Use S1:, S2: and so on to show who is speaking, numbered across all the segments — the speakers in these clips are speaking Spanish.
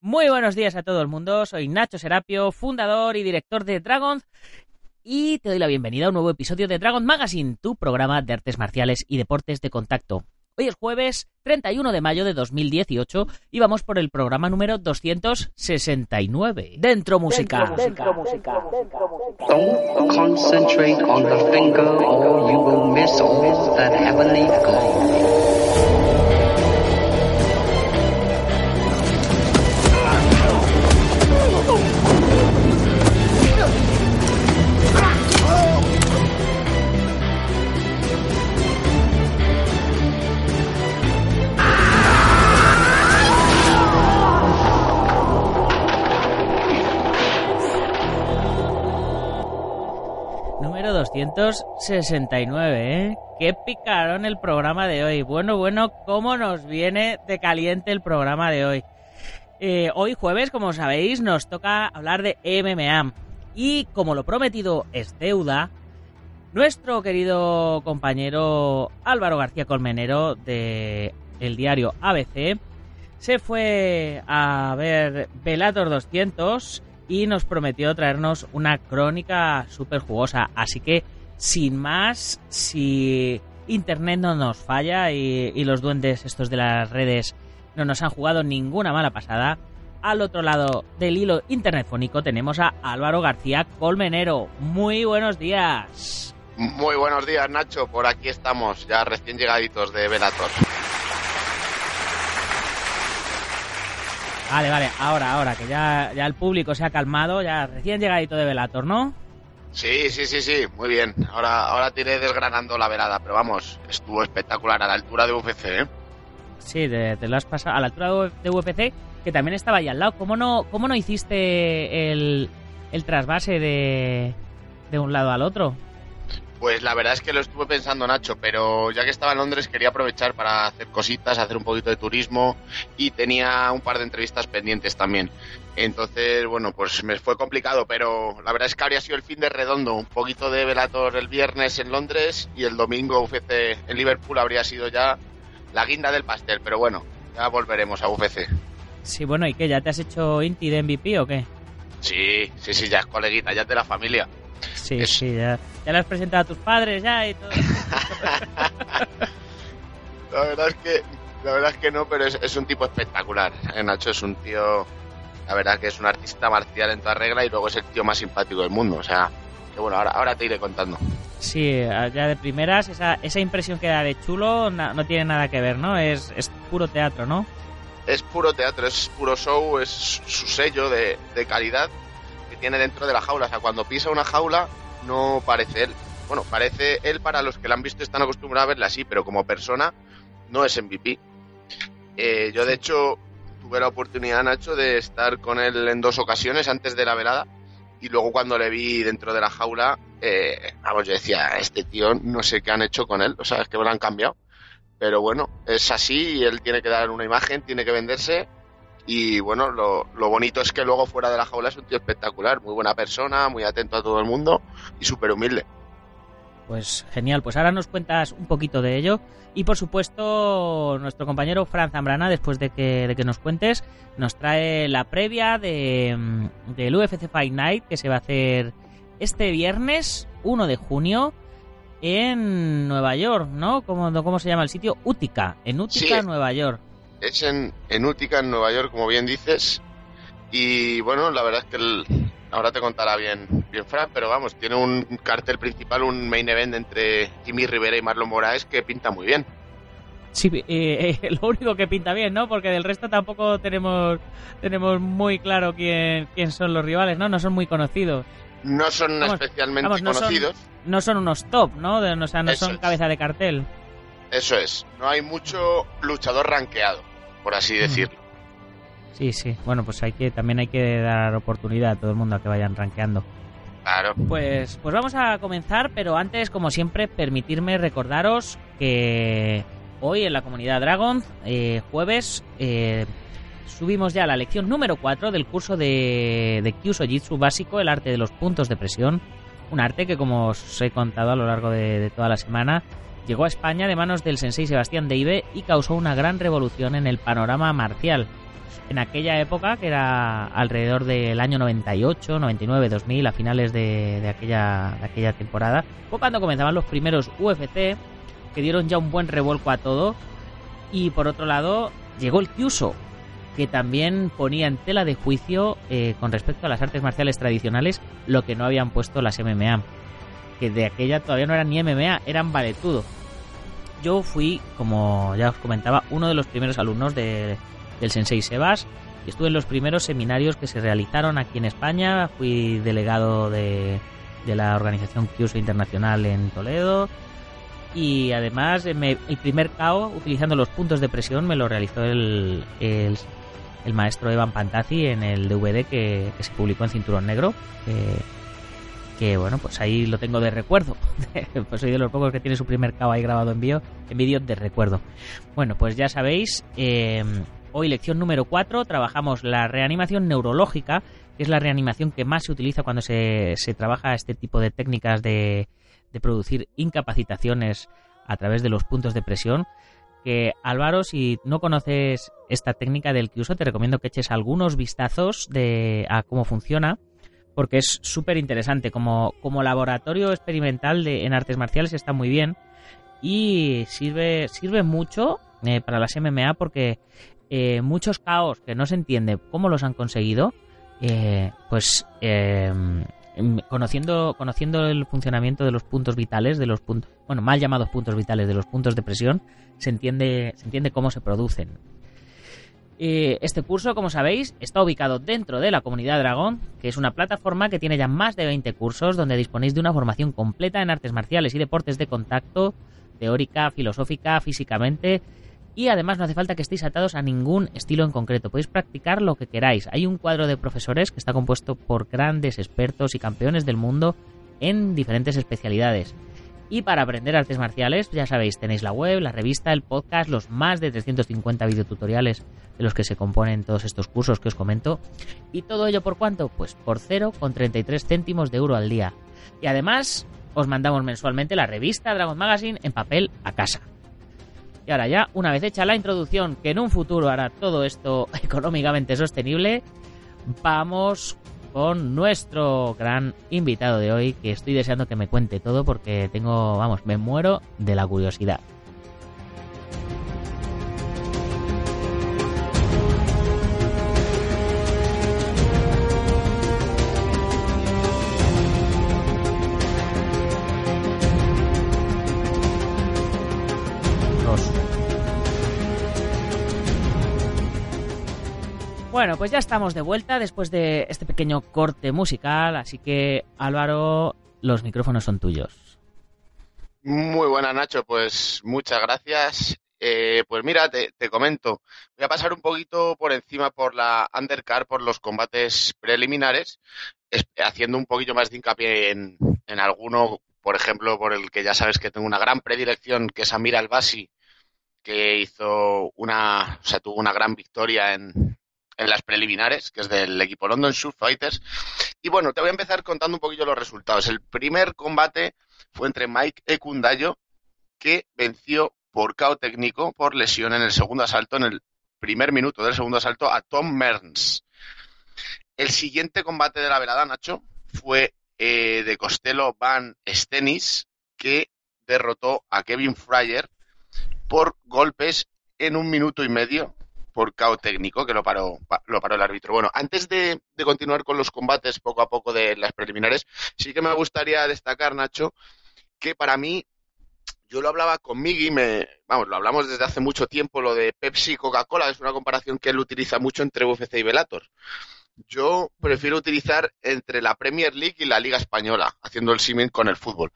S1: Muy buenos días a todo el mundo, soy Nacho Serapio, fundador y director de Dragon y te doy la bienvenida a un nuevo episodio de Dragon Magazine, tu programa de artes marciales y deportes de contacto. Hoy es jueves 31 de mayo de 2018 y vamos por el programa número 269. Dentro música. Dentro, música.
S2: Don't concentrate on the finger or you will miss all that heavenly.
S1: Número 269, ¿eh? Qué picarón el programa de hoy. Bueno, bueno, cómo nos viene de caliente el programa de hoy. Eh, hoy jueves, como sabéis, nos toca hablar de MMA. Y como lo prometido es deuda, nuestro querido compañero Álvaro García Colmenero de el diario ABC se fue a ver Velator 200 y nos prometió traernos una crónica súper jugosa. Así que, sin más, si Internet no nos falla y, y, los duendes estos de las redes no nos han jugado ninguna mala pasada, al otro lado del hilo internetfónico tenemos a Álvaro García Colmenero. Muy buenos días.
S3: Muy buenos días, Nacho. Por aquí estamos, ya recién llegaditos de Velator.
S1: Vale, vale, ahora, ahora, que ya, ya el público se ha calmado, ya recién llegadito de Velator, ¿no?
S3: Sí, sí, sí, sí, muy bien. Ahora, ahora te iré desgranando la velada, pero vamos, estuvo espectacular a la altura de UFC, ¿eh?
S1: Sí, te, te lo has pasado a la altura de UFC, que también estaba ahí al lado. ¿Cómo no, cómo no hiciste el, el trasvase de, de un lado al otro?
S3: Pues la verdad es que lo estuve pensando, Nacho, pero ya que estaba en Londres quería aprovechar para hacer cositas, hacer un poquito de turismo y tenía un par de entrevistas pendientes también. Entonces, bueno, pues me fue complicado, pero la verdad es que habría sido el fin de redondo. Un poquito de Velator el viernes en Londres y el domingo UFC en Liverpool habría sido ya la guinda del pastel. Pero bueno, ya volveremos a UFC.
S1: Sí, bueno, ¿y qué? ¿Ya te has hecho Inti de MVP o qué?
S3: Sí, sí, sí, ya es coleguita, ya es de la familia.
S1: Sí, es... sí, ya, ya lo has presentado a tus padres ya y todo.
S3: la verdad es que la verdad es que no, pero es, es un tipo espectacular. Eh, Nacho es un tío, la verdad que es un artista marcial en toda regla y luego es el tío más simpático del mundo. O sea, que bueno, ahora, ahora te iré contando.
S1: Sí, ya de primeras, esa, esa impresión que da de chulo no, no tiene nada que ver, ¿no? Es, es puro teatro, ¿no?
S3: Es puro teatro, es puro show, es su sello de, de calidad tiene dentro de la jaula. O sea, cuando pisa una jaula no parece él. Bueno, parece él para los que la han visto están acostumbrados a verle así, pero como persona no es MVP. Eh, yo, de hecho, tuve la oportunidad, Nacho, de estar con él en dos ocasiones antes de la velada. Y luego cuando le vi dentro de la jaula, eh, vamos, yo decía, este tío no sé qué han hecho con él, o sea, es que me lo han cambiado. Pero bueno, es así y él tiene que dar una imagen, tiene que venderse. Y bueno, lo, lo bonito es que luego fuera de la jaula es un tío espectacular, muy buena persona, muy atento a todo el mundo y súper humilde.
S1: Pues genial, pues ahora nos cuentas un poquito de ello. Y por supuesto, nuestro compañero Fran Zambrana, después de que, de que nos cuentes, nos trae la previa de, del UFC Fight Night que se va a hacer este viernes 1 de junio en Nueva York, ¿no? ¿Cómo, cómo se llama el sitio? Útica, en Útica,
S3: Sí.
S1: Nueva York.
S3: Es en, en Útica, en Nueva York, como bien dices. Y bueno, la verdad es que el- ahora te contará bien, bien Fran, pero vamos, tiene un cartel principal, un main event entre Jimmy Rivera y Marlon Moraes que pinta muy bien.
S1: Sí, eh, eh, lo único que pinta bien, ¿no? Porque del resto tampoco tenemos tenemos muy claro quién, quién son los rivales, ¿no? No son muy conocidos.
S3: No son
S1: Vamos,
S3: especialmente
S1: vamos, no son-
S3: conocidos,
S1: No son unos top, ¿no? De- o sea, no
S3: Eso
S1: son
S3: es.
S1: cabeza de cartel.
S3: eso es. No hay mucho luchador rankeado, por así
S1: Mm.
S3: decirlo.
S1: Sí, sí. Bueno, pues hay que también hay que dar oportunidad a todo el mundo a que vayan rankeando.
S3: Claro.
S1: Pues, pues vamos a comenzar, pero antes, como siempre, permitirme recordaros que hoy en la comunidad Dragon, eh, jueves, eh, subimos ya la lección número 4 del curso de, de Kyuso Jitsu básico, el arte de los puntos de presión. Un arte que, como os he contado a lo largo de, de toda la semana, llegó a España de manos del sensei Sebastián Deive y causó una gran revolución en el panorama marcial. En aquella época, que era alrededor del año 98, 99, 2000, a finales de, de aquella, de aquella temporada, fue cuando comenzaban los primeros UFC, que dieron ya un buen revuelco a todo. Y por otro lado, llegó el Kyuso, que también ponía en tela de juicio eh, con respecto a las artes marciales tradicionales lo que no habían puesto las MMA. Que de aquella todavía no eran ni MMA, eran valetudo. Yo fui, como ya os comentaba, uno de los primeros alumnos de, del Sensei Sebas y estuve en los primeros seminarios que se realizaron aquí en España. Fui delegado de, la organización Kyuso Internacional en Toledo y además me- el primer KO utilizando los puntos de presión me lo realizó el, el, el maestro Evan Pantazzi en el DVD que, se publicó en Cinturón Negro. que- que bueno, pues ahí lo tengo de recuerdo. pues soy de los pocos que tiene su primer KO ahí grabado en vídeo, en vídeo de recuerdo. Bueno, pues ya sabéis, eh, hoy lección número 4 trabajamos la reanimación neurológica, que es la reanimación que más se utiliza cuando se, se trabaja este tipo de técnicas de, de producir incapacitaciones a través de los puntos de presión. Que Álvaro, si no conoces esta técnica del que uso, te recomiendo que eches algunos vistazos de a cómo funciona, porque es súper interesante. Como, como laboratorio experimental de, en artes marciales está muy bien y sirve, sirve mucho eh, para las MMA porque eh, muchos caos que no se entiende cómo los han conseguido, eh, pues eh, em, conociendo, conociendo el funcionamiento de los puntos vitales, de los puntos, bueno, mal llamados puntos vitales, de los puntos de presión, se entiende, se entiende cómo se producen. Eh, Este curso, como sabéis, está ubicado dentro de la comunidad Dragón, que es una plataforma que tiene ya más de 20 cursos donde disponéis de una formación completa en artes marciales y deportes de contacto, teórica, filosófica, físicamente, y además no hace falta que estéis atados a ningún estilo en concreto, podéis practicar lo que queráis. Hay un cuadro de profesores que está compuesto por grandes expertos y campeones del mundo en diferentes especialidades. Y para aprender artes marciales, ya sabéis, tenéis la web, la revista, el podcast, los más de 350 videotutoriales de los que se componen todos estos cursos que os comento. ¿Y todo ello por cuánto? Pues por 0,33 céntimos de euro al día. Y además, os mandamos mensualmente la revista Dragon Magazine en papel a casa. Y ahora ya, una vez hecha la introducción, que en un futuro hará todo esto económicamente sostenible, vamos con nuestro gran invitado de hoy, que estoy deseando que me cuente todo porque tengo, vamos, me muero de la curiosidad. Bueno, pues ya estamos de vuelta después de este pequeño corte musical, así que Álvaro, los micrófonos son tuyos.
S3: Muy buena, Nacho. Pues muchas gracias. Eh, pues mira, te, comento. Voy a pasar un poquito por encima por la undercard, por los combates preliminares, es- haciendo un poquillo más de hincapié en, en alguno, por ejemplo, por el que ya sabes que tengo una gran predilección, que es Amir Albasi, que hizo una, o sea, tuvo una gran victoria en, en las preliminares, que es del equipo London Shoot Fighters. Y bueno, te voy a empezar contando un poquillo los resultados. El primer combate fue entre Mike Ekundayo, que venció por KO técnico, por lesión en el segundo asalto, en el primer minuto del segundo asalto, a Tom Merns. El siguiente combate de la velada, Nacho, fue eh, de Costello Van Stenis, que derrotó a Kevin Fryer por golpes en un minuto y medio por KO técnico, que lo paró, pa- lo paró el árbitro. Bueno, antes de, de continuar con los combates poco a poco de las preliminares, sí que me gustaría destacar, Nacho, que para mí, yo lo hablaba con Miggy, me, vamos, lo hablamos desde hace mucho tiempo, lo de Pepsi y Coca-Cola, es una comparación que él utiliza mucho entre UFC y Bellator. Yo prefiero utilizar entre la Premier League y la Liga Española, haciendo el símil con el fútbol.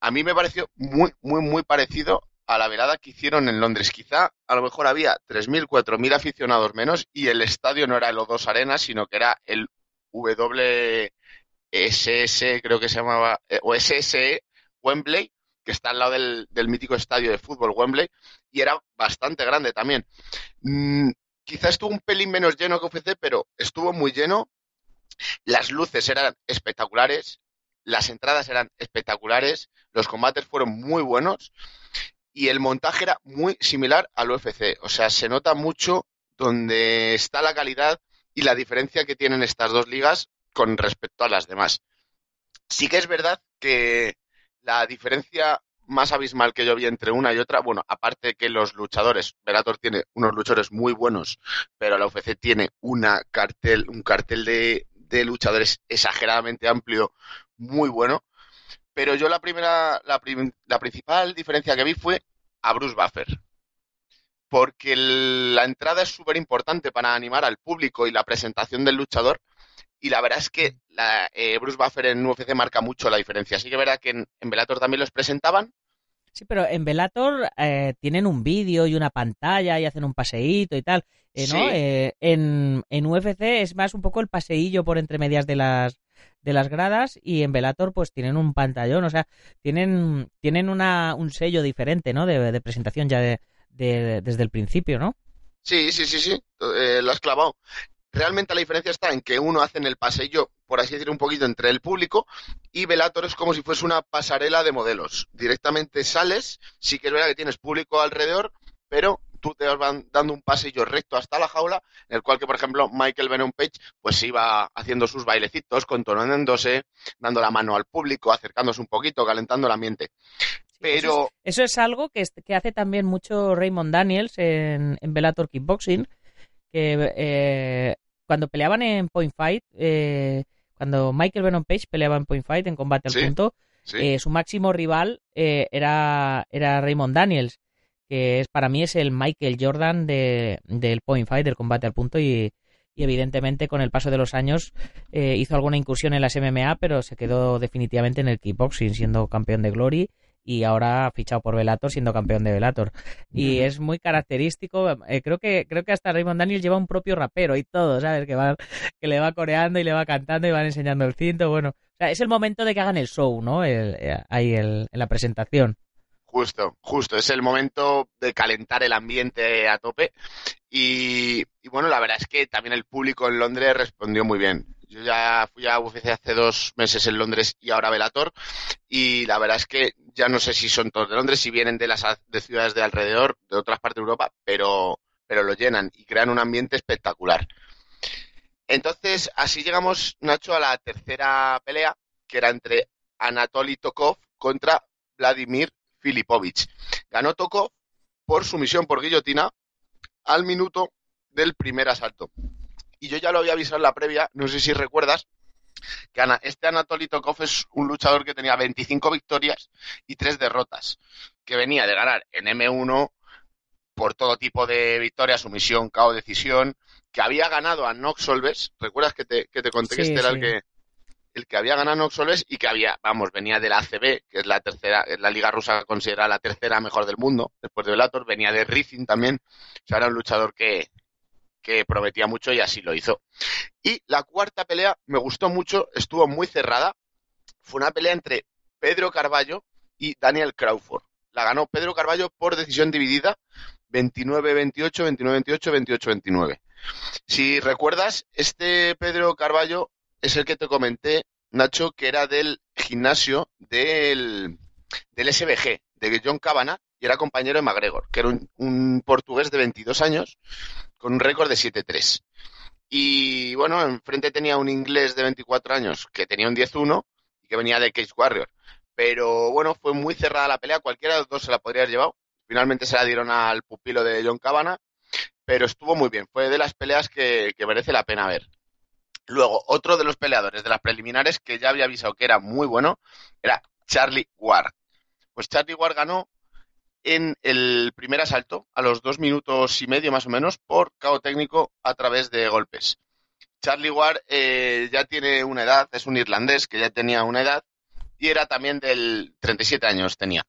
S3: A mí me pareció muy, muy, muy parecido a la velada que hicieron en Londres. Quizá a lo mejor había 3.000, 4.000 aficionados menos y el estadio no era el O2 Arena, sino que era el WSS, creo que se llamaba, eh, o SSE Wembley, que está al lado del, mítico estadio de fútbol Wembley, y era bastante grande también. Mm, quizá estuvo un pelín menos lleno que UFC, pero estuvo muy lleno. Las luces eran espectaculares, las entradas eran espectaculares, los combates fueron muy buenos y el montaje era muy similar al UFC. O sea, se nota mucho donde está la calidad y la diferencia que tienen estas dos ligas con respecto a las demás. Sí que es verdad que la diferencia más abismal que yo vi entre una y otra, bueno, aparte que los luchadores, Velator tiene unos luchadores muy buenos, pero la UFC tiene una cartel, un cartel de, de luchadores exageradamente amplio, muy bueno. Pero yo la primera, la, la principal diferencia que vi fue a Bruce Buffer. Porque la entrada es súper importante para animar al público y la presentación del luchador. Y la verdad es que la, eh, Bruce Buffer en UFC marca mucho la diferencia. Así que verá que en, en Velator también los presentaban.
S1: Sí, pero en Velator eh, tienen un vídeo y una pantalla y hacen un paseíto y tal. Eh, ¿no?
S3: Sí.
S1: Eh, en, en UFC es más un poco el paseillo por entre medias de las de las gradas y en Velator pues tienen un pantallón, o sea, tienen tienen una, un sello diferente, ¿no? De, de presentación ya de, de- desde el principio, ¿no?
S3: Sí, sí, sí, sí, eh, lo has clavado. Realmente la diferencia está en que uno hace en el pasillo, por así decir, un poquito entre el público y Velator es como si fuese una pasarela de modelos. Directamente sales, sí que es verdad que tienes público alrededor, pero tú te vas dando un pasillo recto hasta la jaula, en el cual que, por ejemplo, Michael Venom Page pues iba haciendo sus bailecitos, contornándose, dando la mano al público, acercándose un poquito, calentando el ambiente. Pero...
S1: Eso es algo que, es- que hace también mucho Raymond Daniels en, en Bellator Kickboxing, que eh, cuando peleaban en Point Fight, eh, cuando Michael Venom Page peleaba en Point Fight, en combate al
S3: Sí,
S1: punto,
S3: Sí,
S1: eh, su máximo rival era, era Raymond Daniels, que es para mí es el Michael Jordan de, del Point Fight, del combate al punto, y, y evidentemente con el paso de los años eh, hizo alguna incursión en las MMA, pero se quedó definitivamente en el kickboxing, siendo campeón de Glory y ahora fichado por Velator siendo campeón de Velator. Y es muy característico, eh, creo que creo que hasta Raymond Daniels lleva un propio rapero y todo, ¿sabes? Que va que le va coreando y le va cantando y van enseñando el cinto, bueno, o sea, es el momento de que hagan el show, ¿no? El- eh, ahí el- en la presentación.
S3: Justo, justo. Es el momento de calentar el ambiente a tope. Y, bueno, la verdad es que también el público en Londres respondió muy bien. Yo ya fui a UFC hace dos meses en Londres y ahora a Velator. Y la verdad es que ya no sé si son todos de Londres, si vienen de las de ciudades de alrededor, de otras partes de Europa, pero, pero lo llenan y crean un ambiente espectacular. Entonces, así llegamos, Nacho, a la tercera pelea, que era entre Anatoly Tokov contra Vladimir Filipovich. Ganó Tokov por sumisión por guillotina al minuto del primer asalto. Y yo ya lo había avisado en la previa, no sé si recuerdas, que Ana- este Anatoly Tokov es un luchador que tenía 25 victorias y 3 derrotas, que venía de ganar en M1 por todo tipo de victorias, sumisión, KO, decisión, que había ganado a Nox Solves, ¿recuerdas que te, que te conté que
S1: Sí,
S3: este era el que el que había ganado Nox Solves y que había, vamos, venía de la ACB, que es la tercera, es la liga rusa considerada la tercera mejor del mundo, después de Bellator, venía de Rizin también, o sea, era un luchador que, que prometía mucho y así lo hizo. Y la cuarta pelea me gustó mucho, estuvo muy cerrada, fue una pelea entre Pedro Carballo y Daniel Crawford. La ganó Pedro Carballo por decisión dividida, 29-28, 29-28, 28-29. Si recuerdas, este Pedro Carballo es el que te comenté, Nacho, que era del gimnasio del, del SBG, de John Cabana, y era compañero de McGregor, que era un, un portugués de 22 años, con un récord de 7-3. Y bueno, enfrente tenía un inglés de 24 años que tenía un 10-1 y que venía de Cage Warrior. Pero bueno, fue muy cerrada la pelea, cualquiera de los dos se la podría haber llevado. Finalmente se la dieron al pupilo de John Cabana, pero estuvo muy bien. Fue de las peleas que, que merece la pena ver. Luego, otro de los peleadores de las preliminares que ya había avisado que era muy bueno era Charlie Ward. Pues Charlie Ward ganó en el primer asalto, a los dos minutos y medio más o menos, por KO técnico a través de golpes. Charlie Ward eh, ya tiene una edad, es un irlandés que ya tenía una edad y era también del 37 años tenía.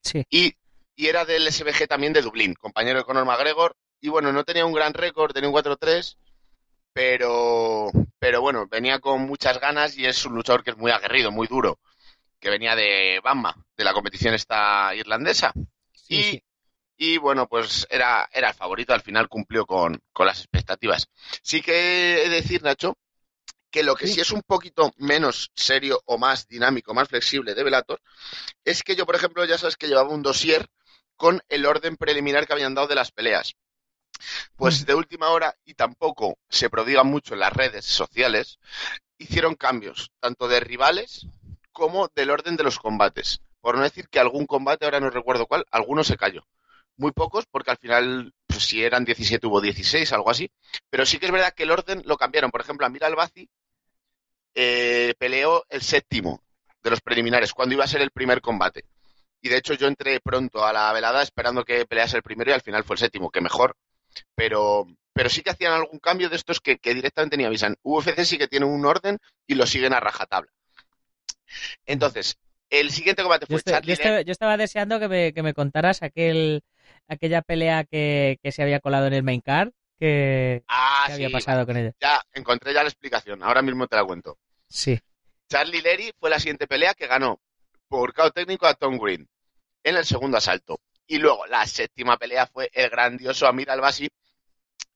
S1: Sí.
S3: Y y era del SBG también de Dublín, compañero de Conor McGregor. Y bueno, no tenía un gran récord, tenía un 4-3, pero, pero bueno, venía con muchas ganas y es un luchador que es muy aguerrido, muy duro, que venía de Bama, de la competición esta irlandesa.
S1: Sí,
S3: y,
S1: sí.
S3: y bueno, pues era, era el favorito, al final cumplió con, con las expectativas. Sí que he de decir, Nacho, que lo que
S1: Sí.
S3: sí es un poquito menos serio o más dinámico, más flexible de Velator, es que yo, por ejemplo, ya sabes que llevaba un dossier con el orden preliminar que habían dado de las peleas. Pues de última hora, y tampoco se prodiga mucho en las redes sociales, hicieron cambios, tanto de rivales como del orden de los combates. Por no decir que algún combate, ahora no recuerdo cuál, alguno se cayó. Muy pocos, porque al final, pues, si eran 17 hubo 16, algo así. Pero sí que es verdad que el orden lo cambiaron. Por ejemplo, Amir Albazi eh, peleó el séptimo de los preliminares, cuando iba a ser el primer combate. Y de hecho yo entré pronto a la velada esperando que pelease el primero y al final fue el séptimo, que mejor. Pero, pero sí que hacían algún cambio de estos que, que directamente ni avisan. UFC sí que tiene un orden y lo siguen a rajatabla. Entonces, el siguiente combate
S1: Yo,
S3: fue
S1: estoy-
S3: Charlie
S1: yo estaba, yo estaba deseando que me, que me contaras aquel, aquella pelea que, que se había colado en el main card. Que,
S3: Ah,
S1: ¿Qué había pasado con ella?
S3: ya encontré ya la explicación. Ahora mismo te la cuento.
S1: Sí.
S3: Charlie Lery fue la siguiente pelea que ganó por KO técnico a Tom Green en el segundo asalto. Y luego la séptima pelea fue el grandioso Amir Albasi,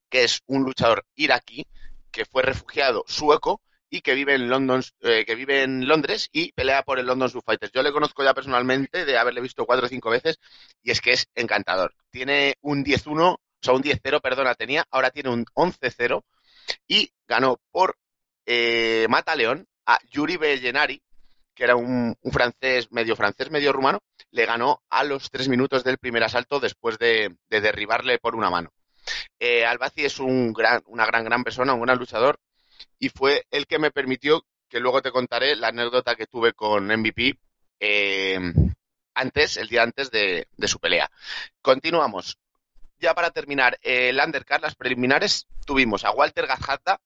S3: que es un luchador iraquí que fue refugiado sueco y que vive en London, eh, que vive en Londres y pelea por el London Zoo Fighters. Yo le conozco ya personalmente de haberle visto cuatro o cinco veces y es que es encantador. Tiene un 10-1, o sea, un 10-0, perdona, tenía, ahora tiene un 11-0 y ganó por eh, Mata León a Yuri Bellenari, que era un, francés, medio francés, medio rumano, le ganó a los tres minutos del primer asalto después de, de derribarle por una mano. Eh, Albazi es un gran, una gran, gran persona, un gran luchador, y fue el que me permitió, que luego te contaré, la anécdota que tuve con MVP eh, antes, el día antes de, su pelea. Continuamos. Ya para terminar, eh, el undercard, las preliminares, tuvimos a Walter Gazata,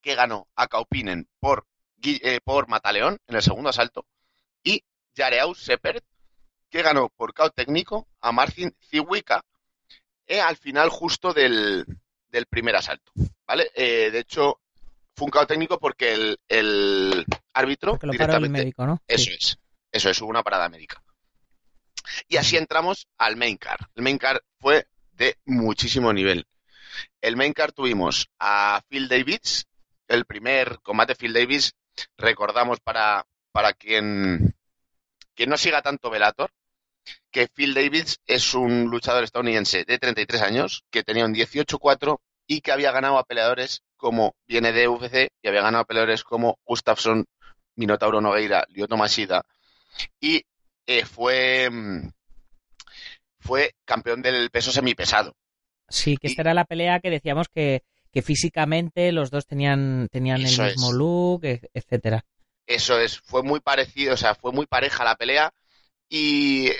S3: que ganó a Kaupinen por, eh, por Mataleón en el segundo asalto, y Yareaus Sepert, que ganó por KO técnico a Marcin Ziwika eh, al final justo del, del primer asalto. ¿Vale? Eh, de hecho, fue un KO técnico porque el, el árbitro
S1: Porque lo el médico, ¿no?
S3: eso
S1: Sí.
S3: es, eso es, hubo una parada médica. Y así entramos al main card. El main card fue de muchísimo nivel. El main card tuvimos a Phil Davis, el primer combate Phil Davis, recordamos para, para quien, quien no siga tanto Velator, que Phil Davis es un luchador estadounidense de 33 años, que tenía un 18-4 y que había ganado a peleadores como viene de UFC y había ganado a peleadores como Gustafsson, Minotauro Nogueira, Lyoto Mashida y eh, fue mm, fue campeón del peso semipesado.
S1: Sí, que
S3: Y-
S1: esta era la pelea que decíamos que, que físicamente los dos tenían, tenían el mismo
S3: es.
S1: look, e- etcétera.
S3: Eso es, fue muy parecido, o sea, fue muy pareja la pelea y eh,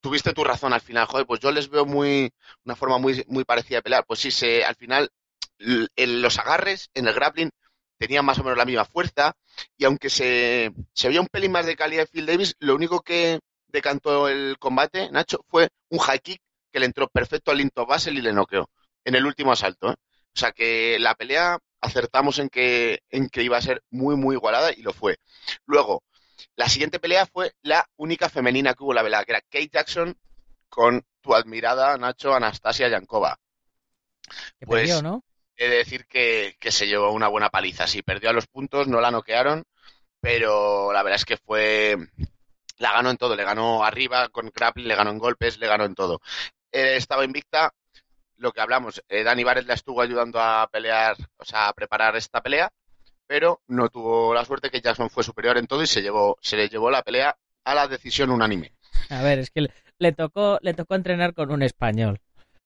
S3: tuviste tu razón al final, joder, pues yo les veo muy una forma muy muy parecida de pelear. Pues sí, se al final en los agarres en el grappling tenían más o menos la misma fuerza y aunque se, se veía un pelín más de calidad de Phil Davis, lo único que decantó el combate, Nacho, fue un high kick que le entró perfecto al Linto Basel y le noqueó en el último asalto. ¿eh? O sea que la pelea acertamos en que, en que iba a ser muy, muy igualada y lo fue. Luego, la siguiente pelea fue la única femenina que hubo la velada, que era Kate Jackson con tu admirada, Nacho, Anastasia Yankova.
S1: Que
S3: Pues-
S1: perdió, ¿no?
S3: He de decir que, que se llevó una buena paliza. Sí, perdió a los puntos, no la noquearon, pero la verdad es que fue. La ganó en todo, le ganó arriba con grappling, le ganó en golpes, le ganó en todo. Eh, estaba invicta, lo que hablamos, eh, Dani la estuvo ayudando a pelear, o sea, a preparar esta pelea, pero no tuvo la suerte que Jackson fue superior en todo y se llevó, se le llevó la pelea a la decisión unánime.
S1: A ver, es que le- le tocó, le tocó entrenar con un español.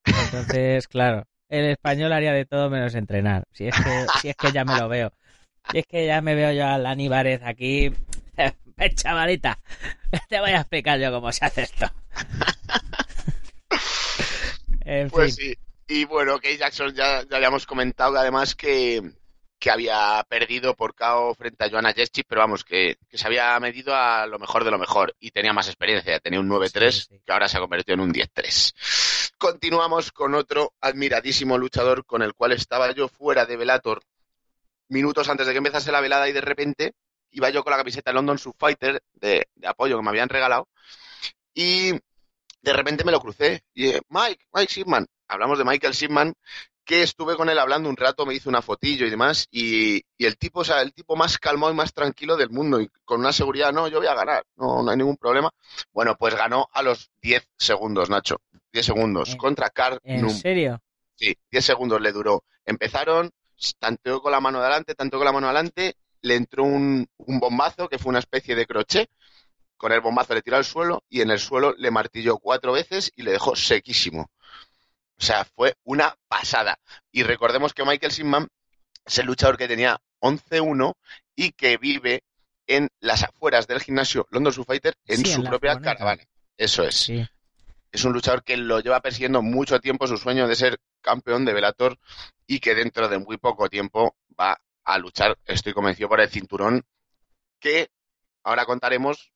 S1: Entonces, claro, el español haría de todo menos entrenar. Si es que, si es que ya me lo veo. Si es que ya me veo yo a Lani Várez aquí. Ven, chavalita, te voy a explicar yo cómo se hace esto. En
S3: Pues
S1: fin,
S3: sí. Y bueno, Kate Jackson ya, ya habíamos comentado que además que, que había perdido por KO frente a Joanna Jędrzejczyk, pero vamos, que, que, se había medido a lo mejor de lo mejor y tenía más experiencia, tenía un 9-3 sí, sí. que ahora se ha convertido en un 10-3. Continuamos con otro admiradísimo luchador con el cual estaba yo fuera de Velator minutos antes de que empezase la velada y de repente iba yo con la camiseta de London Sub Fighter de, de apoyo que me habían regalado y de repente me lo crucé y eh, Mike, Mike Shipman, hablamos de Michael Shipman que estuve con él hablando un rato, me hizo una fotillo y demás, y, y, el tipo, o sea, el tipo más calmado y más tranquilo del mundo, y con una seguridad, no, yo voy a ganar, no, no hay ningún problema. Bueno, pues ganó a los 10 segundos, Nacho. 10 segundos,
S1: ¿En,
S3: contra Carl
S1: ¿En serio?
S3: Sí, 10 segundos le duró. Empezaron, tanteó con la mano de adelante, tanto con la mano de adelante, le entró un, un bombazo, que fue una especie de crochet, con el bombazo le tiró al suelo, y en el suelo le martilló cuatro veces y le dejó sequísimo. O sea, fue una pasada. Y recordemos que Michael Simman es el luchador que tenía 11-1 y que vive en las afueras del gimnasio London Sub Fighter en
S1: Sí,
S3: su
S1: en
S3: propia
S1: furgoneta.
S3: caravana. Eso es.
S1: Sí.
S3: Es un luchador que lo lleva persiguiendo mucho tiempo su sueño de ser campeón de Velator y que dentro de muy poco tiempo va a luchar, estoy convencido, por el cinturón que ahora contaremos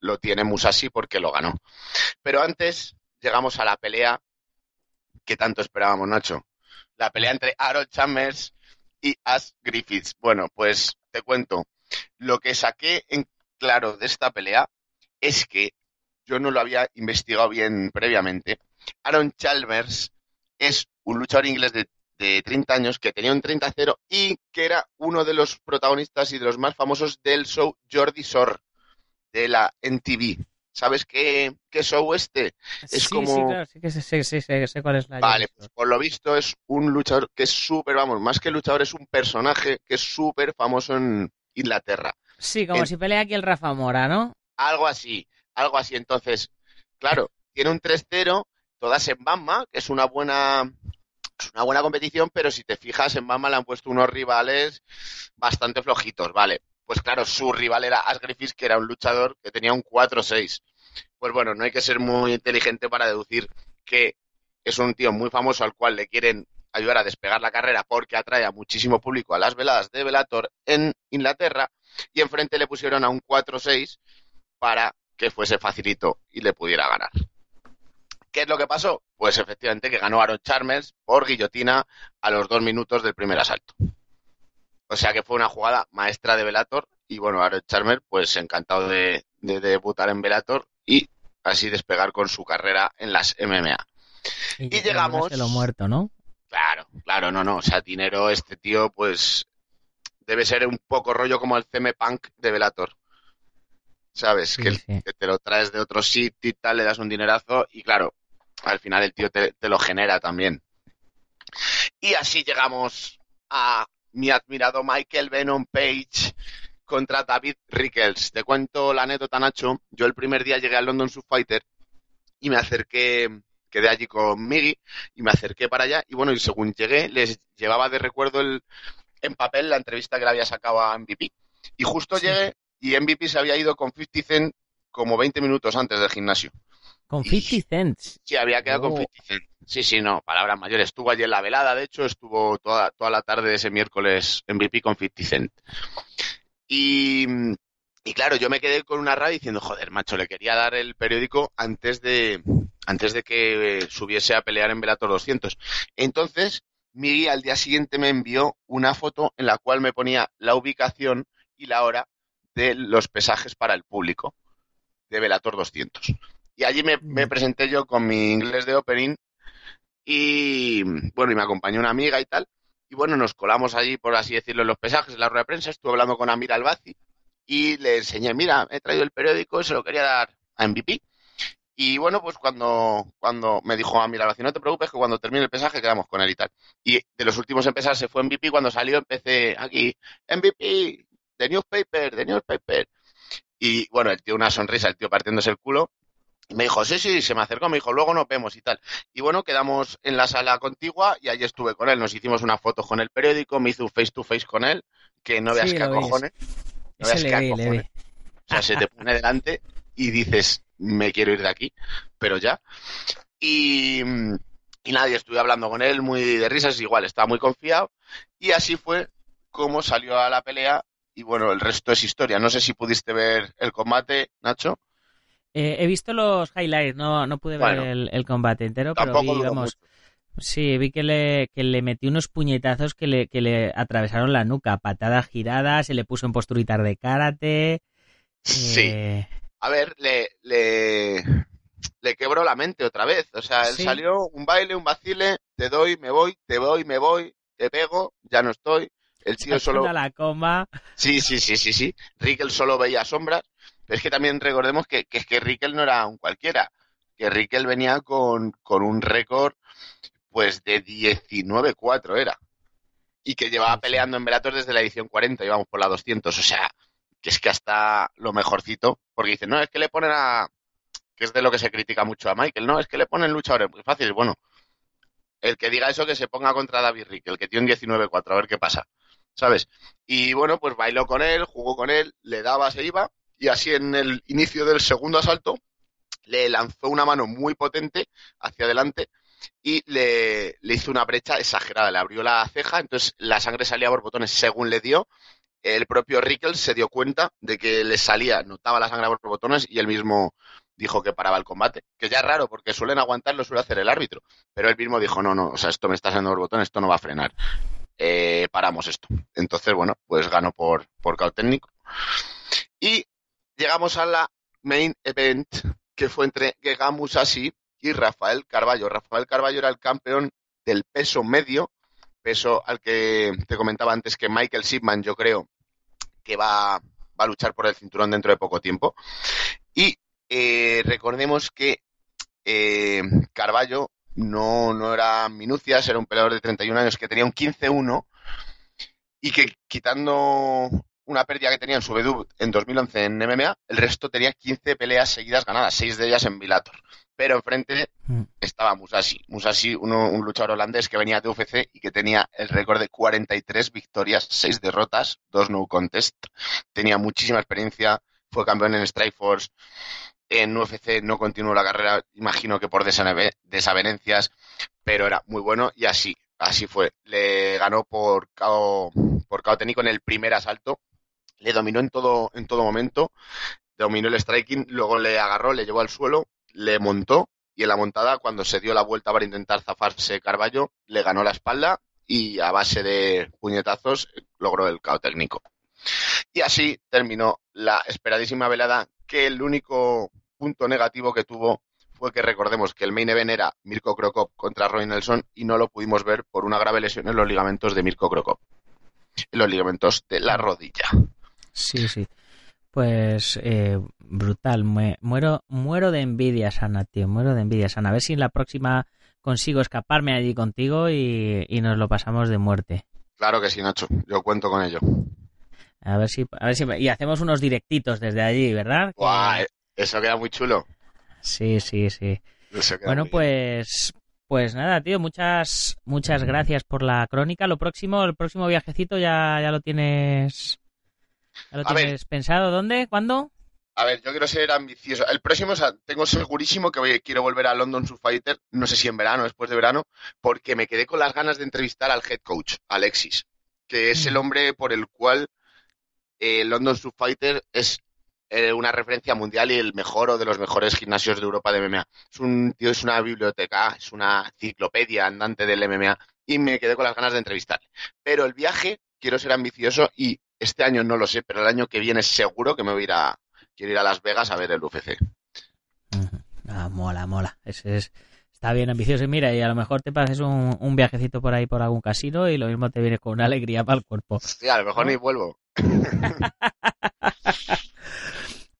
S3: lo tiene Musashi porque lo ganó. Pero antes llegamos a la pelea que tanto esperábamos, Nacho. La pelea entre Aaron Chambers y Ash Griffiths. Bueno, pues te cuento. Lo que saqué en claro de esta pelea es que yo no lo había investigado bien previamente. Aaron Chalmers es un luchador inglés de, de 30 años que tenía un 30-0 y que era uno de los protagonistas y de los más famosos del show Jordi Shore de la NTV. ¿Sabes qué, qué show este? Es
S1: sí,
S3: como-
S1: sí, claro, sí que sé, sé, sé, sé- sé cuál es la
S3: Vale, pues por lo visto es un luchador que es súper, vamos, más que luchador, es un personaje que es súper famoso en Inglaterra.
S1: Sí, como
S3: en-
S1: si pelea aquí el Rafa Mora, ¿no?
S3: Algo así, algo así. Entonces, claro, tiene un 3-0, todas en Bama, que es una buena es una buena competición, pero si te fijas, en Bama le han puesto unos rivales bastante flojitos, ¿vale? Pues claro, su rival era Ash Griffiths, que era un luchador que tenía un 4-6. Pues bueno, no hay que ser muy inteligente para deducir que es un tío muy famoso al cual le quieren ayudar a despegar la carrera porque atrae a muchísimo público a las veladas de Velator en Inglaterra y enfrente le pusieron a un 4-6 para que fuese facilito y le pudiera ganar. ¿Qué es lo que pasó? Pues efectivamente que ganó Aaron Chalmers por guillotina a los dos minutos del primer asalto. O sea que fue una jugada maestra de Velator y bueno, Aaron Chalmers pues encantado de, de debutar en Velator y así despegar con su carrera en las MMA.
S1: Y,
S3: Y llegamos-
S1: lo muerto, ¿no?
S3: Claro, claro, no, no. O sea, dinero, este tío, pues debe ser un poco rollo como el CM Punk de Velator. ¿Sabes?
S1: Sí,
S3: que,
S1: sí.
S3: que te lo traes de otro sitio y tal, le das un dinerazo y claro, al final el tío te, te lo genera también. Y así llegamos a mi admirado Michael Venom Page contra David Rickles. Te cuento la anécdota, Nacho. Yo el primer día llegué al London Sub Fighter y me acerqué, quedé allí con Miggy y me acerqué para allá y bueno, y según llegué les llevaba de recuerdo el, en papel la entrevista que le había sacado a MVP. Y justo
S1: Sí.
S3: llegué y MVP se había ido con 50 Cent como 20 minutos antes del gimnasio.
S1: Con 50 cents.
S3: Sí, había quedado con
S1: Oh.
S3: 50 Cent. Sí, sí, no, palabras mayores. Estuvo allí en la velada, de hecho, estuvo toda, toda la tarde de ese miércoles MVP con 50 Cent. Y, y claro, yo me quedé con una rabia diciendo, joder, macho, le quería dar el periódico antes de, antes de que subiese a pelear en Velator 200. Entonces, Migui al día siguiente me envió una foto en la cual me ponía la ubicación y la hora de los pesajes para el público de Velator 200. Y allí me, me presenté yo con mi inglés de opening y bueno, y me acompañó una amiga y tal. Y bueno, nos colamos allí, por así decirlo, en los pesajes, en la rueda de prensa. Estuve hablando con Amir Albazi y le enseñé, mira, he traído el periódico y se lo quería dar a MVP. Y bueno, pues cuando, cuando me dijo Amir Albazi, no te preocupes que cuando termine el pesaje quedamos con él y tal. Y de los últimos en pesar se fue MVP. Cuando salió empecé aquí, MVP, de newspaper, de newspaper. Y bueno, el tío una sonrisa, el tío partiéndose el culo. Y me dijo, sí, sí, se me acercó, me dijo, luego nos vemos y tal. Y bueno, quedamos en la sala contigua y ahí estuve con él. Nos hicimos una foto con el periódico, me hice un face to face con él, que no veas
S1: Sí,
S3: que. No veas que acojones.
S1: vi.
S3: O sea, se te pone delante y dices, me quiero ir de aquí, pero ya. Y, y nada, y estuve hablando con él muy de risas, igual, estaba muy confiado. Y así fue cómo salió a la pelea y bueno, el resto es historia. No sé si pudiste ver el combate, Nacho.
S1: Eh, he visto los highlights, no, no pude ver el, combate entero, pero vi, vamos, sí, vi que le, que le metió unos puñetazos que le, que le atravesaron la nuca, patada girada, se le puso en posturitas de karate.
S3: Sí. Eh, a ver, le, le, le quebró la mente otra vez. O sea, él salió un baile, un vacile, te doy, me voy, te voy, me voy, te pego, ya no estoy. El tío solo.
S1: La coma.
S3: Sí, sí, sí, sí, sí. Rickel solo veía sombras. Pero es que también recordemos que, que es que Rickel no era un cualquiera. Que Rickel venía con, con un récord, pues de 19-4 era. Y que llevaba peleando en Velator desde la edición 40, íbamos por la 200. O sea, que es que hasta lo mejorcito. Porque dicen, no, es que le ponen a, que es de lo que se critica mucho a Michael, ¿no? Es que le ponen luchadores muy fáciles. Bueno, el que diga eso que se ponga contra David Rick, el que tiene un 19-4, a ver qué pasa, ¿sabes? Y bueno, pues bailó con él, jugó con él, le daba, se iba, y así en el inicio del segundo asalto le lanzó una mano muy potente hacia adelante y le, le hizo una brecha exagerada, le abrió la ceja, entonces la sangre salía por botones según le dio. El propio Rickel se dio cuenta de que le salía, notaba la sangre por botones y él mismo dijo que paraba el combate, que ya es raro porque suelen aguantar, lo suele hacer el árbitro, pero él mismo dijo, no, no, o sea, esto me está haciendo el botón, esto no va a frenar. Eh, paramos esto. Entonces, bueno, pues ganó por, por técnico. Y llegamos a la main event, que fue entre Gega Musashi y Rafael Carballo. Rafael Carballo era el campeón del peso medio, peso al que te comentaba antes que Michael Shipman, yo creo, que va, a luchar por el cinturón dentro de poco tiempo. Y eh, recordemos que eh, Carballo no, no era minucias, era un peleador de 31 años que tenía un 15-1 y que quitando una pérdida que tenía en su debut en 2011 en MMA, el resto tenía 15 peleas seguidas ganadas, 6 de ellas en Vilator. Pero enfrente mm. estaba Musashi. Musashi, un luchador holandés que venía de UFC y que tenía el récord de 43 victorias, 6 derrotas, 2 no contest. Tenía muchísima experiencia, fue campeón en Strikeforce, en UFC no continuó la carrera, imagino que por desavenencias, pero era muy bueno y así, así fue. Le ganó por KO, por técnico en el primer asalto, le dominó en todo, en todo momento, dominó el striking, luego le agarró, le llevó al suelo, le montó y en la montada, cuando se dio la vuelta para intentar zafarse Carballo, le ganó la espalda y a base de puñetazos logró el KO técnico. Y así terminó la esperadísima velada que el único punto negativo que tuvo fue que recordemos que el main event era Mirko Krokop contra Roy Nelson y no lo pudimos ver por una grave lesión en los ligamentos de Mirko Krokop. En los ligamentos de la rodilla.
S1: Sí, sí. Pues eh, brutal. muero, muero de envidia sana, tío. Muero de envidia sana. A ver si en la próxima consigo escaparme allí contigo y, nos lo pasamos de muerte.
S3: Claro que sí, Nacho. Yo cuento con ello.
S1: A ver si, a ver si y hacemos unos directitos desde allí, ¿verdad?
S3: Eso queda muy chulo.
S1: Sí, sí, sí. Bueno, pues pues nada, tío, muchas muchas gracias por la crónica. Lo próximo, el próximo viajecito ya, ya lo tienes ya lo tienes pensado dónde, cuándo?
S3: A ver, yo quiero ser ambicioso. El próximo, o sea, tengo segurísimo que voy, quiero volver a London Fighter, no sé si en verano, después de verano, porque me quedé con las ganas de entrevistar al head coach, Alexis, que es el mm. hombre por el cual eh, London Fighter es eh, una referencia mundial y el mejor o de los mejores gimnasios de Europa de MMA. Es un tío, es una biblioteca, es una enciclopedia andante del MMA y me quedé con las ganas de entrevistarle. Pero el viaje, quiero ser ambicioso y este año no lo sé, pero el año que viene seguro que me voy a ir a, quiero ir a Las Vegas a ver el UFC.
S1: Ah, mola, mola. Ese es, está bien ambicioso. Y mira, y a lo mejor te pases un, un, viajecito por ahí por algún casino y lo mismo te viene con una alegría para el cuerpo.
S3: Sí, a lo mejor ni vuelvo.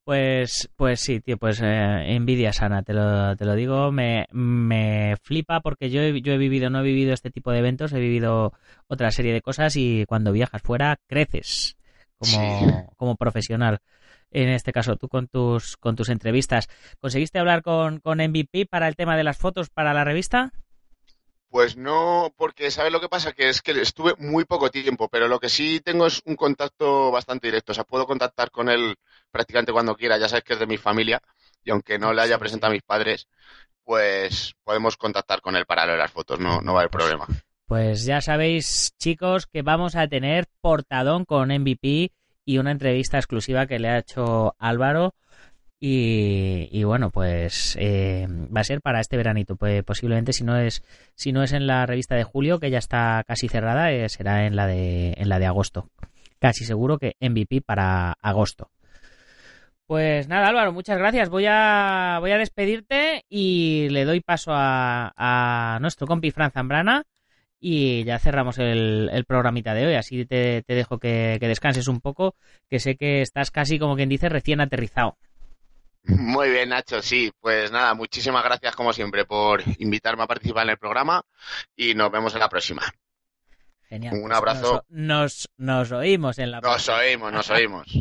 S1: Pues, pues sí, tío, pues eh, envidia sana, te lo, te lo digo. Me, me flipa porque yo he, yo he vivido, no he vivido este tipo de eventos, he vivido otra serie de cosas y cuando viajas fuera creces como, como profesional. En este caso, tú con tus, con tus entrevistas. ¿Conseguiste hablar con, con MVP para el tema de las fotos para la revista?
S3: Pues no, porque ¿sabes lo que pasa? Que es que estuve muy poco tiempo, pero lo que sí tengo es un contacto bastante directo. O sea, puedo contactar con él prácticamente cuando quiera. Ya sabes que es de mi familia y aunque no le haya presentado a mis padres, pues podemos contactar con él para ver las fotos. No, no va a haber problema.
S1: Pues ya sabéis, chicos, que vamos a tener portadón con MVP y una entrevista exclusiva que le ha hecho Álvaro. Y, bueno, pues eh, va a ser para este veranito. Pues posiblemente si no es si no es en la revista de julio, que ya está casi cerrada, eh, será en la de en la de agosto. Casi seguro que MVP para agosto. Pues nada, Álvaro, muchas gracias. Voy a voy a despedirte y le doy paso a, nuestro compi Fran Zambrana y ya cerramos el, el programita de hoy. Así te, te dejo que, que descanses un poco, que sé que estás casi como quien dice recién aterrizado.
S3: Muy bien, Nacho. Sí, pues nada, muchísimas gracias como siempre por invitarme a participar en el programa y nos vemos en la próxima.
S1: Genial.
S3: Un
S1: Pues
S3: abrazo.
S1: Nos, nos, nos oímos en la
S3: Nos oímos, nos oímos.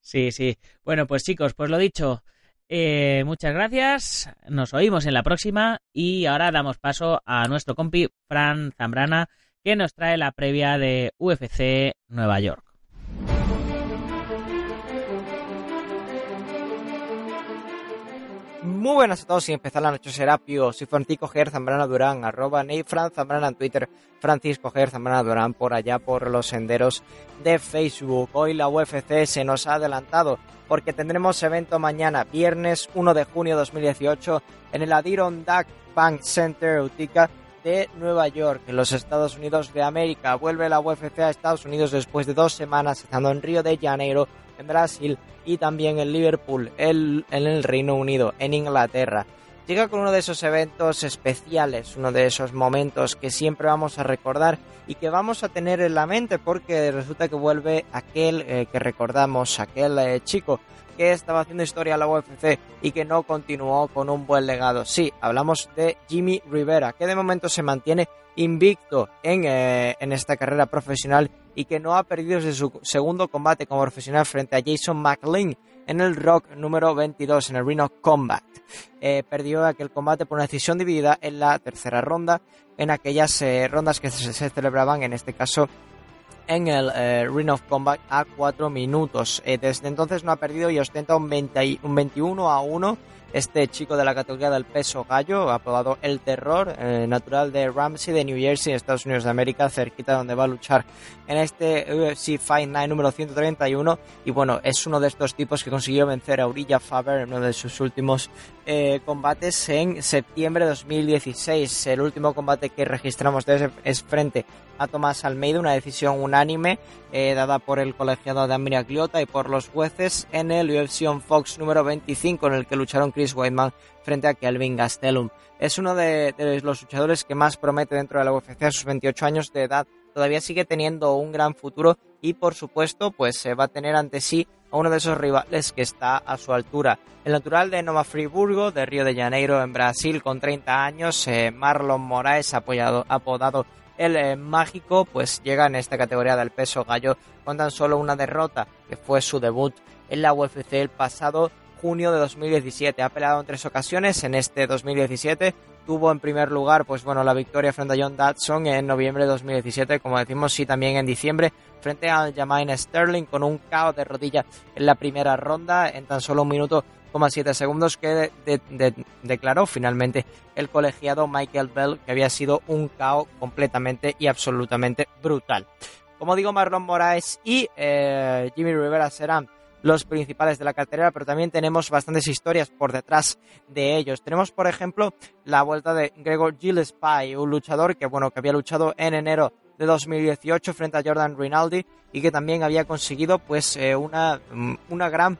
S1: Sí, sí. Bueno, pues chicos, pues lo dicho. eh, muchas gracias. Nos oímos en la próxima. Y ahora damos paso a nuestro compi Fran Zambrana, que nos trae la previa de UFC Nueva York.
S4: Muy buenas a todos y empezar la noche Serapio. Soy Francisco Ger Zambrana Durán, arroba Ney Fran Zambrana en Twitter, Francisco Ger Zambrana Durán por allá por los senderos de Facebook. Hoy la UFC se nos ha adelantado porque tendremos evento mañana, viernes 1 de junio 2018, en el Adirondack Bank Center Utica de Nueva York, en los Estados Unidos de América. Vuelve la UFC a Estados Unidos después de dos semanas estando en Río de Janeiro, en Brasil y también en Liverpool, en el Reino Unido, en Inglaterra. Llega con uno de esos eventos especiales, uno de esos momentos que siempre vamos a recordar y que vamos a tener en la mente porque resulta que vuelve aquel eh, que recordamos, aquel eh, chico que estaba haciendo historia a la UFC y que no continuó con un buen legado. Sí, hablamos de Jimmy Rivera, que de momento se mantiene invicto en, eh, en esta carrera profesional y que no ha perdido desde su segundo combate como profesional frente a Jason McLean en el Rock número 22 en el Reno Combat. Eh, perdió aquel combate por una decisión dividida en la tercera ronda, en aquellas eh, rondas que se celebraban en este caso en el eh, Ring of Combat a 4 minutos. Eh, desde entonces no ha perdido y ostenta un, 20 y- un 21 a 1. Este chico de la categoría del peso gallo, apodado El Terror, eh, natural de Ramsey de New Jersey, Estados Unidos de América, cerquita donde va a luchar en este UFC Fight Night número 131. Y bueno, es uno de estos tipos que consiguió vencer a Uriah Faber en uno de sus últimos eh, combates en septiembre de 2016. El último combate que registramos de ese es frente a Tomás Almeida, una decisión unánime eh, dada por el colegiado de Amira Gliota y por los jueces en el UFC on Fox número 25 en el que lucharon Chris Weidman frente a Kelvin Gastelum. Es uno de, de los luchadores que más promete dentro de la UFC a sus 28 años de edad. Todavía sigue teniendo un gran futuro y por supuesto pues se va a tener ante sí a uno de esos rivales que está a su altura. El natural de Nova Friburgo, de Río de Janeiro, en Brasil, con 30 años, eh, Marlon Moraes, apoyado, apodado el eh, mágico, pues llega en esta categoría del peso gallo con tan solo una derrota, que fue su debut en la UFC el pasado junio de 2017. Ha peleado en tres ocasiones en este 2017. Tuvo en primer lugar, pues bueno, la victoria frente a John Dodson en noviembre de 2017, como decimos, sí, también en diciembre, frente a Jamaine Sterling con un KO de rodilla en la primera ronda en tan solo un minuto, siete segundos que de- de- de- declaró finalmente el colegiado Michael Bell que había sido un KO completamente y absolutamente brutal. Como digo, Marlon Moraes y eh, Jimmy Rivera serán los principales de la cartera, pero también tenemos bastantes historias por detrás de ellos. Tenemos, por ejemplo, la vuelta de Gregor Gillespie, un luchador que, bueno, que había luchado en enero de 2018 frente a Jordan Rinaldi y que también había conseguido, pues, eh, una, mm, una gran,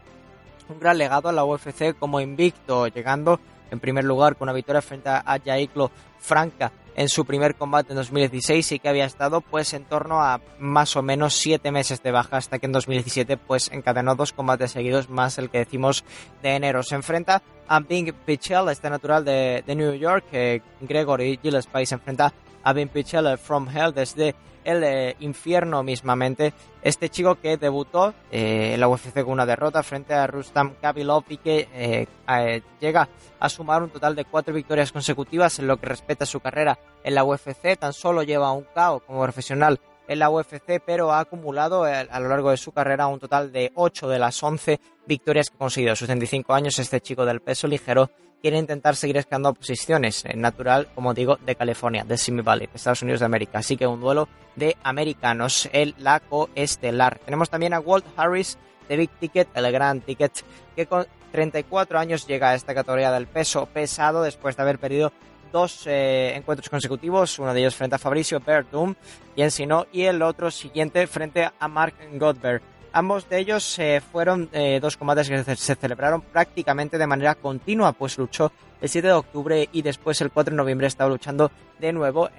S4: un gran legado a la UFC como invicto, llegando en primer lugar con una victoria frente a Jaiklo Franca en su primer combate en 2016 y que había estado pues en torno a más o menos siete meses de baja hasta que en 2017 pues encadenó dos combates seguidos más el que decimos de enero. Se enfrenta a Bing Pichel, este natural de, New York, que Gregory Gillespie se enfrenta a Bing Pichel eh, from Hell desde el eh, infierno mismamente. Este chico que debutó eh, en la UFC con una derrota frente a Rustam Kabilov y que eh, llega a sumar un total de cuatro victorias consecutivas en lo que respecta a su carrera en la UFC. Tan solo lleva un KO como profesional en la UFC, pero ha acumulado a lo largo de su carrera un total de 8 de las 11 victorias que ha conseguido. A sus 35 años, este chico del peso ligero quiere intentar seguir escalando posiciones, en natural, como digo, de California, de Simi Valley, Estados Unidos de América. Así que un duelo de americanos, el la coestelar. Tenemos también a Walt Harris de Big Ticket, el gran ticket, que con 34 años llega a esta categoría del peso pesado después de haber perdido dos eh, encuentros consecutivos, uno de ellos frente a Fabricio Verdum y Encino, y el otro siguiente frente a Mark Godberg. Ambos de ellos eh, fueron eh, dos combates que se celebraron prácticamente de manera continua, pues luchó el 7 de octubre y después el 4 de noviembre estaba luchando de nuevo,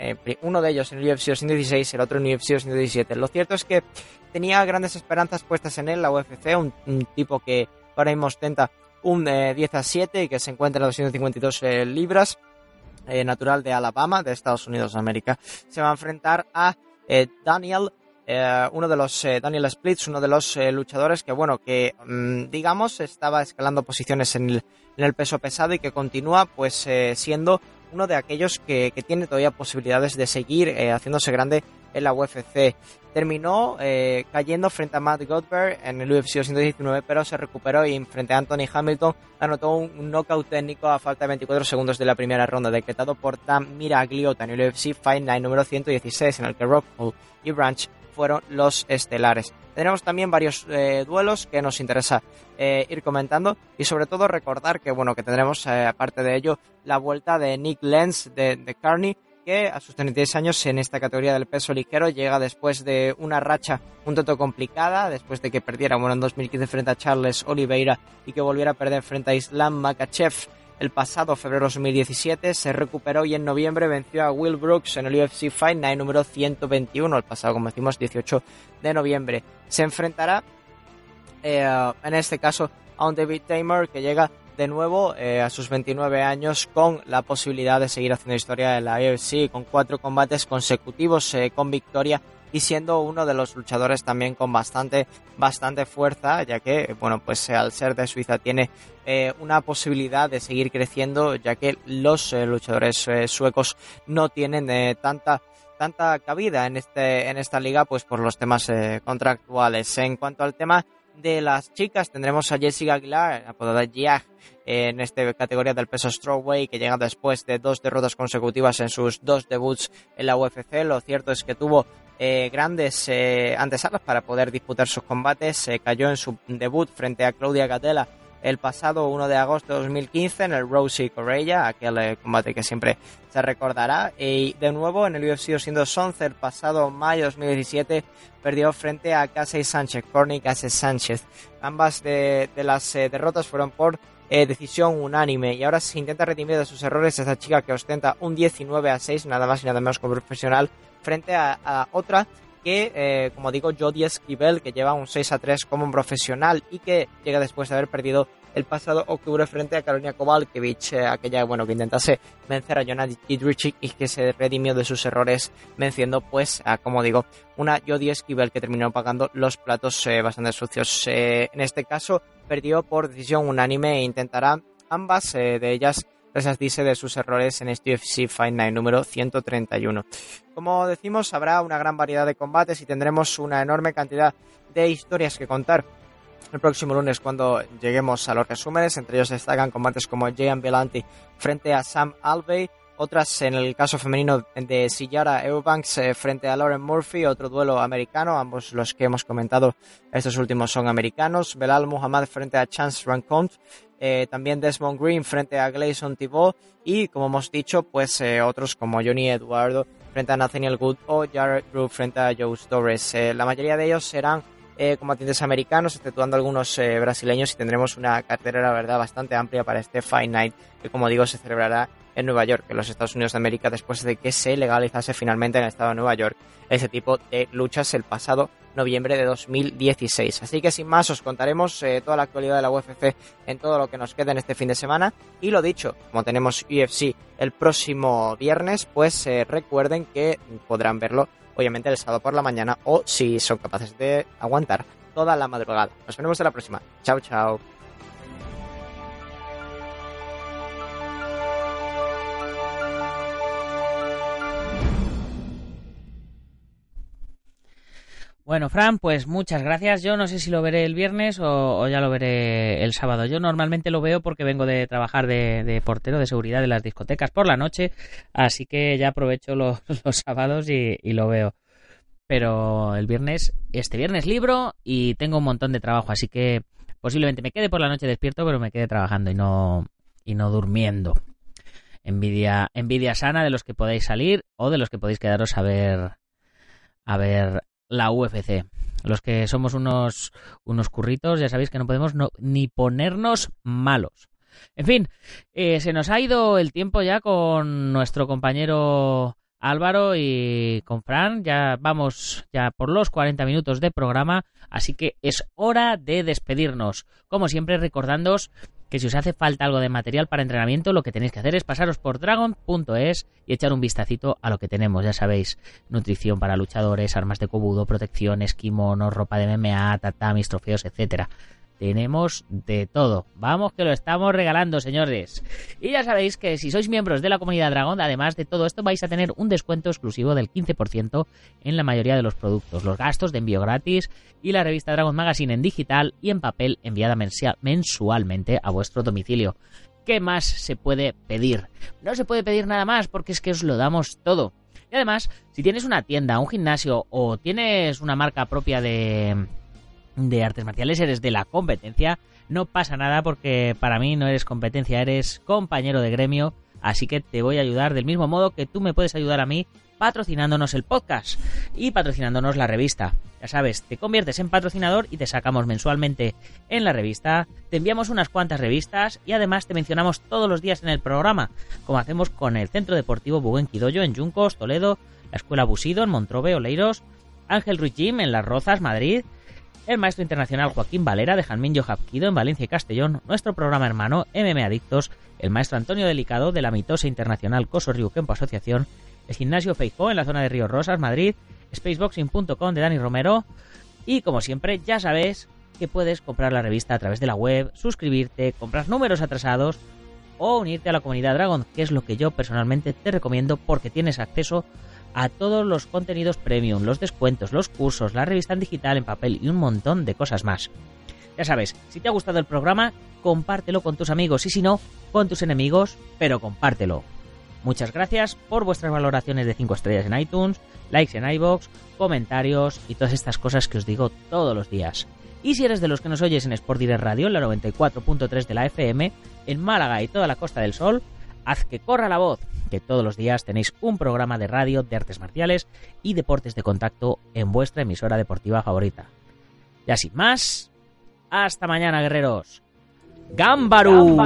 S4: uno de ellos en el UFC 216, el otro en el UFC 217. Lo cierto es que tenía grandes esperanzas puestas en él, la UFC, un, tipo que ahora mismo ostenta un 10 a 7 y que se encuentra en las 252 libras eh, natural de Alabama, de Estados Unidos de América, se va a enfrentar a eh, Daniel, eh, uno de los Daniel Splits, uno de los luchadores que, bueno, que mm, digamos estaba escalando posiciones en el, en el, peso pesado y que continúa, pues, siendo uno de aquellos que, que, tiene todavía posibilidades de seguir haciéndose grande en la UFC. Terminó eh, cayendo frente a Matt Goldberg en el UFC 219, pero se recuperó y frente a Anthony Hamilton anotó un knockout técnico a falta de 24 segundos de la primera ronda, decretado por Dan Miragliota en el UFC Fight Night número 116, en el que Rockhold y Branch fueron los estelares. Tenemos también varios eh, duelos que nos interesa eh, ir comentando y sobre todo recordar que bueno que tendremos aparte de ello la vuelta de Nick Lenz de, de Carney que a sus 36 años en esta categoría del peso ligero llega después de una racha un tanto complicada, después de que perdiera bueno, en 2015 frente a Charles Oliveira y que volviera a perder frente a Islam Makachev el pasado febrero de 2017, se recuperó y en noviembre venció a Will Brooks en el UFC Fight Night número 121, el pasado, como decimos, 18 de noviembre. Se enfrentará, eh, en este caso, a un David Tamer que llega de nuevo eh, a sus 29 años con la posibilidad de seguir haciendo historia en la UFC con cuatro combates consecutivos eh, con victoria y siendo uno de los luchadores también con bastante bastante fuerza ya que bueno pues al ser de Suiza tiene eh, una posibilidad de seguir creciendo ya que los luchadores suecos no tienen tanta tanta cabida en este en esta liga pues por los temas contractuales. En cuanto al tema de las chicas tendremos a Jessica Aguilar, apodada Jag, en esta categoría del peso strawweight, que llega después de dos derrotas consecutivas en sus dos debuts en la UFC. Lo cierto es que tuvo eh, grandes eh, antesalas para poder disputar sus combates. Se cayó en su debut frente a Claudia Gatela el pasado 1 de agosto de 2015 en el Rosie Correa, aquel eh, combate que siempre se recordará. Y de nuevo en el UFC siendo 11 el pasado mayo de 2017 perdió frente a Casey Sánchez, Corny Casey Sánchez. Ambas de, las eh, derrotas fueron por eh, decisión unánime y ahora se intenta redimir de sus errores esta chica que ostenta un 19 a 6, nada más y nada menos como profesional, frente a, otra que, como digo, Jodie Esquivel, que lleva un 6 a 3 como un profesional y que llega después de haber perdido el pasado octubre frente a Karolina Kowalkiewicz, eh, aquella bueno que intentase vencer a Jonah Dietrich y que se redimió de sus errores venciendo pues a como digo una Jodie Esquivel que terminó pagando los platos eh, bastante sucios. Eh, en este caso perdió por decisión unánime e intentará ambas de ellas resartirse de sus errores en este UFC Fight Night número 131. Como decimos, habrá una gran variedad de combates y tendremos una enorme cantidad de historias que contar el próximo lunes cuando lleguemos a los resúmenes. Entre ellos destacan combates como Jean Belanti frente a Sam Alvey, otras en el caso femenino de Sillara Eubanks eh, frente a Lauren Murphy, otro duelo americano, ambos los que hemos comentado, estos últimos son americanos. Belal Muhammad frente a Chance Rancont, eh, también Desmond Green frente a Gleison Thibault y como hemos dicho, pues eh, otros como Johnny Eduardo frente a Nathaniel Good o Jared Drew frente a Joe Torres. la mayoría de ellos serán eh, combatientes americanos, exceptuando algunos eh, brasileños, y tendremos una cartera, verdad, bastante amplia para este Fight Night, que como digo, se celebrará en Nueva York, en los Estados Unidos de América, después de que se legalizase finalmente en el estado de Nueva York ese tipo de luchas el pasado noviembre de 2016. Así que sin más os contaremos eh, toda la actualidad de la UFC en todo lo que nos queda en este fin de semana. Y lo dicho, como tenemos UFC el próximo viernes, pues eh, recuerden que podrán verlo obviamente el sábado por la mañana o si son capaces de aguantar toda la madrugada. Nos vemos en la próxima. Chao, chao.
S1: Bueno, Fran, pues muchas gracias. Yo no sé si lo veré el viernes o, ya lo veré el sábado. Yo normalmente lo veo porque vengo de trabajar de, de portero de seguridad de las discotecas por la noche, así que ya aprovecho los, los sábados y, y lo veo. Pero el viernes, este viernes libro y tengo un montón de trabajo, así que posiblemente me quede por la noche despierto, pero me quede trabajando y no, y no durmiendo. Envidia, envidia sana de los que podáis salir o de los que podéis quedaros a ver, a ver la UFC. Los que somos unos, unos curritos, ya sabéis que no podemos ni ponernos malos. En fin, eh, se nos ha ido el tiempo ya con nuestro compañero Álvaro y con Fran. Ya vamos ya por los 40 minutos de programa, así que es hora de despedirnos. Como siempre, recordándoos que si os hace falta algo de material para entrenamiento, lo que tenéis que hacer es pasaros por dragon.es y echar un vistacito a lo que tenemos, ya sabéis, nutrición para luchadores, armas de cobudo, protecciones, kimonos, ropa de MMA, tatamis, trofeos, etcétera. Tenemos de todo. Vamos que lo estamos regalando, señores. Y ya sabéis que si sois miembros de la comunidad Dragón, además de todo esto, vais a tener un descuento exclusivo del 15% en la mayoría de los productos, los gastos de envío gratis y la revista Dragon Magazine en digital y en papel enviada mensualmente a vuestro domicilio. ¿Qué más se puede pedir? No se puede pedir nada más porque es que os lo damos todo. Y además, si tienes una tienda, un gimnasio o tienes una marca propia de, de artes marciales, eres de la competencia, no pasa nada porque para mí no eres competencia, eres compañero de gremio, así que te voy a ayudar del mismo modo que tú me puedes ayudar a mí patrocinándonos el podcast y patrocinándonos la revista. Ya sabes, te conviertes en patrocinador y te sacamos mensualmente en la revista, te enviamos unas cuantas revistas y además te mencionamos todos los días en el programa, como hacemos con el Centro Deportivo Buenquidoyo en Yuncos, Toledo, la Escuela Busido en Montrobe, Oleiros, Ángel Ruiz en Las Rozas, Madrid, el maestro internacional Joaquín Valera de Janmin Jojapquido en Valencia y Castellón, nuestro programa hermano MM Adictos, el maestro Antonio Delicado de la mitosa internacional Coso Río Kempo Asociación, el gimnasio Feijó en la zona de Río Rosas, Madrid, spaceboxing.com de Dani Romero. Y como siempre ya sabes que puedes comprar la revista a través de la web, suscribirte, comprar números atrasados o unirte a la comunidad Dragon, que es lo que yo personalmente te recomiendo porque tienes acceso a todos los contenidos premium, los descuentos, los cursos, la revista en digital, en papel y un montón de cosas más. Ya sabes, si te ha gustado el programa, compártelo con tus amigos y si no, con tus enemigos, pero compártelo. Muchas gracias por vuestras valoraciones de 5 estrellas en iTunes, likes en iBox, comentarios y todas estas cosas que os digo todos los días. Y si eres de los que nos oyes en Sport Direct Radio, en la 94.3 de la FM, en Málaga y toda la Costa del Sol, haz que corra la voz, que todos los días tenéis un programa de radio de artes marciales y deportes de contacto en vuestra emisora deportiva favorita. Ya sin más, hasta mañana, guerreros. ¡Gámbaru!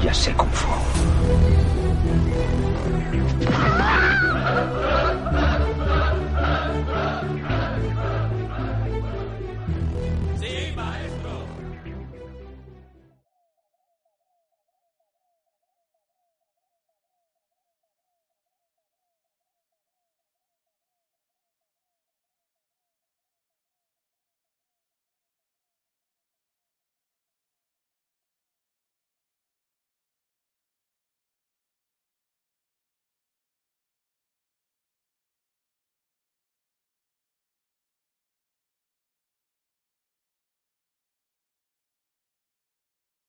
S5: Ya sé Kung Fu.